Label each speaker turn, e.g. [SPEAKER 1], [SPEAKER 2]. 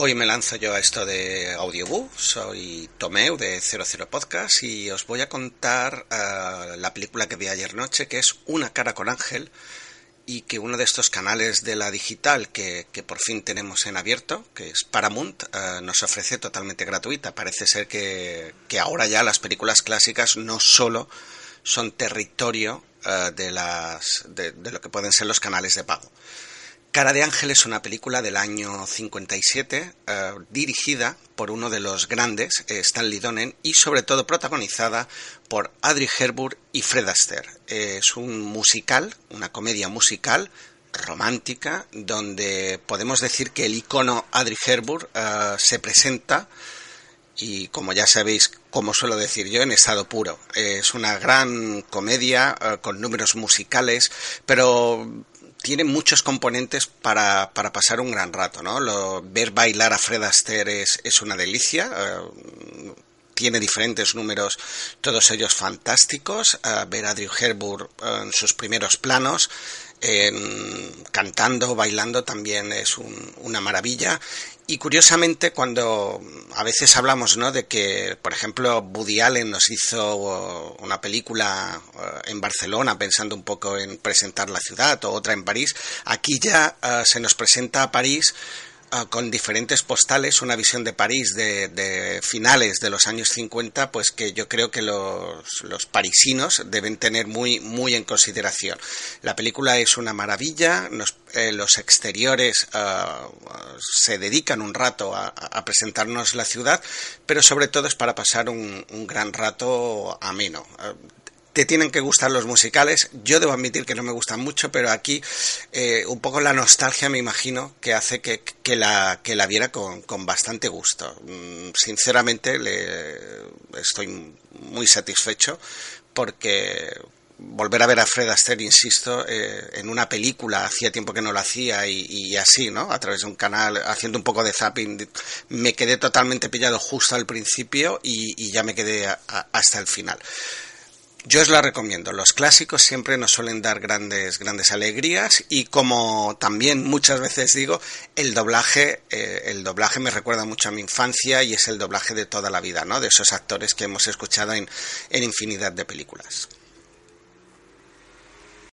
[SPEAKER 1] Hoy me lanzo yo a esto de Audiobook, soy Tomeu de 00 Podcast y os voy a contar uh, la película que vi ayer noche, que es Una cara con ángel, y que uno de estos canales de la digital que, que por fin tenemos en abierto, que es Paramount, uh, nos ofrece totalmente gratuita. Parece ser que, que, ahora ya las películas clásicas no solo son territorio uh, de, las, de lo que pueden ser los canales de pago. Cara de Ángel es una película del año 57 eh, dirigida por uno de los grandes, eh, Stanley Donen, y sobre todo protagonizada por Adri Hepburn y Fred Astaire. Eh, es un musical, una comedia musical romántica, donde podemos decir que el icono Adri Hepburn se presenta y como ya sabéis, como suelo decir yo, en estado puro. Es una gran comedia con números musicales, pero tiene muchos componentes para, para, pasar un gran rato, ¿no? Lo, ver bailar a Fred Astaire es, es una delicia. Uh, tiene diferentes números, todos ellos fantásticos. Uh, ver a Drew Hepburn uh, en sus primeros planos, en, cantando, bailando, también es un, una maravilla. Y curiosamente, cuando a veces hablamos ¿no? de que, por ejemplo, Woody Allen nos hizo una película en Barcelona pensando un poco en presentar la ciudad o otra en París, aquí ya uh, se nos presenta a París Uh, con diferentes postales, una visión de París de, finales de los años 50, pues que yo creo que los, parisinos deben tener muy, muy en consideración. La película es una maravilla, eh, los exteriores uh, se dedican un rato a, presentarnos la ciudad, pero sobre todo es para pasar un, gran rato ameno. Uh, te tienen que gustar los musicales. Yo debo admitir que no me gustan mucho, pero aquí eh, un poco la nostalgia me imagino que hace que, que, la, que la viera con, con bastante gusto. Mm, sinceramente le, estoy muy satisfecho porque volver a ver a Fred Astaire, insisto, eh, en una película, hacía tiempo que no lo hacía y, así, ¿no? A través de un canal, haciendo un poco de zapping, me quedé totalmente pillado justo al principio y, ya me quedé hasta el final. Yo os la recomiendo. Los clásicos siempre nos suelen dar grandes, grandes alegrías y como también muchas veces digo, el doblaje, eh, el doblaje me recuerda mucho a mi infancia y es el doblaje de toda la vida, ¿no? De esos actores que hemos escuchado en, en infinidad de películas.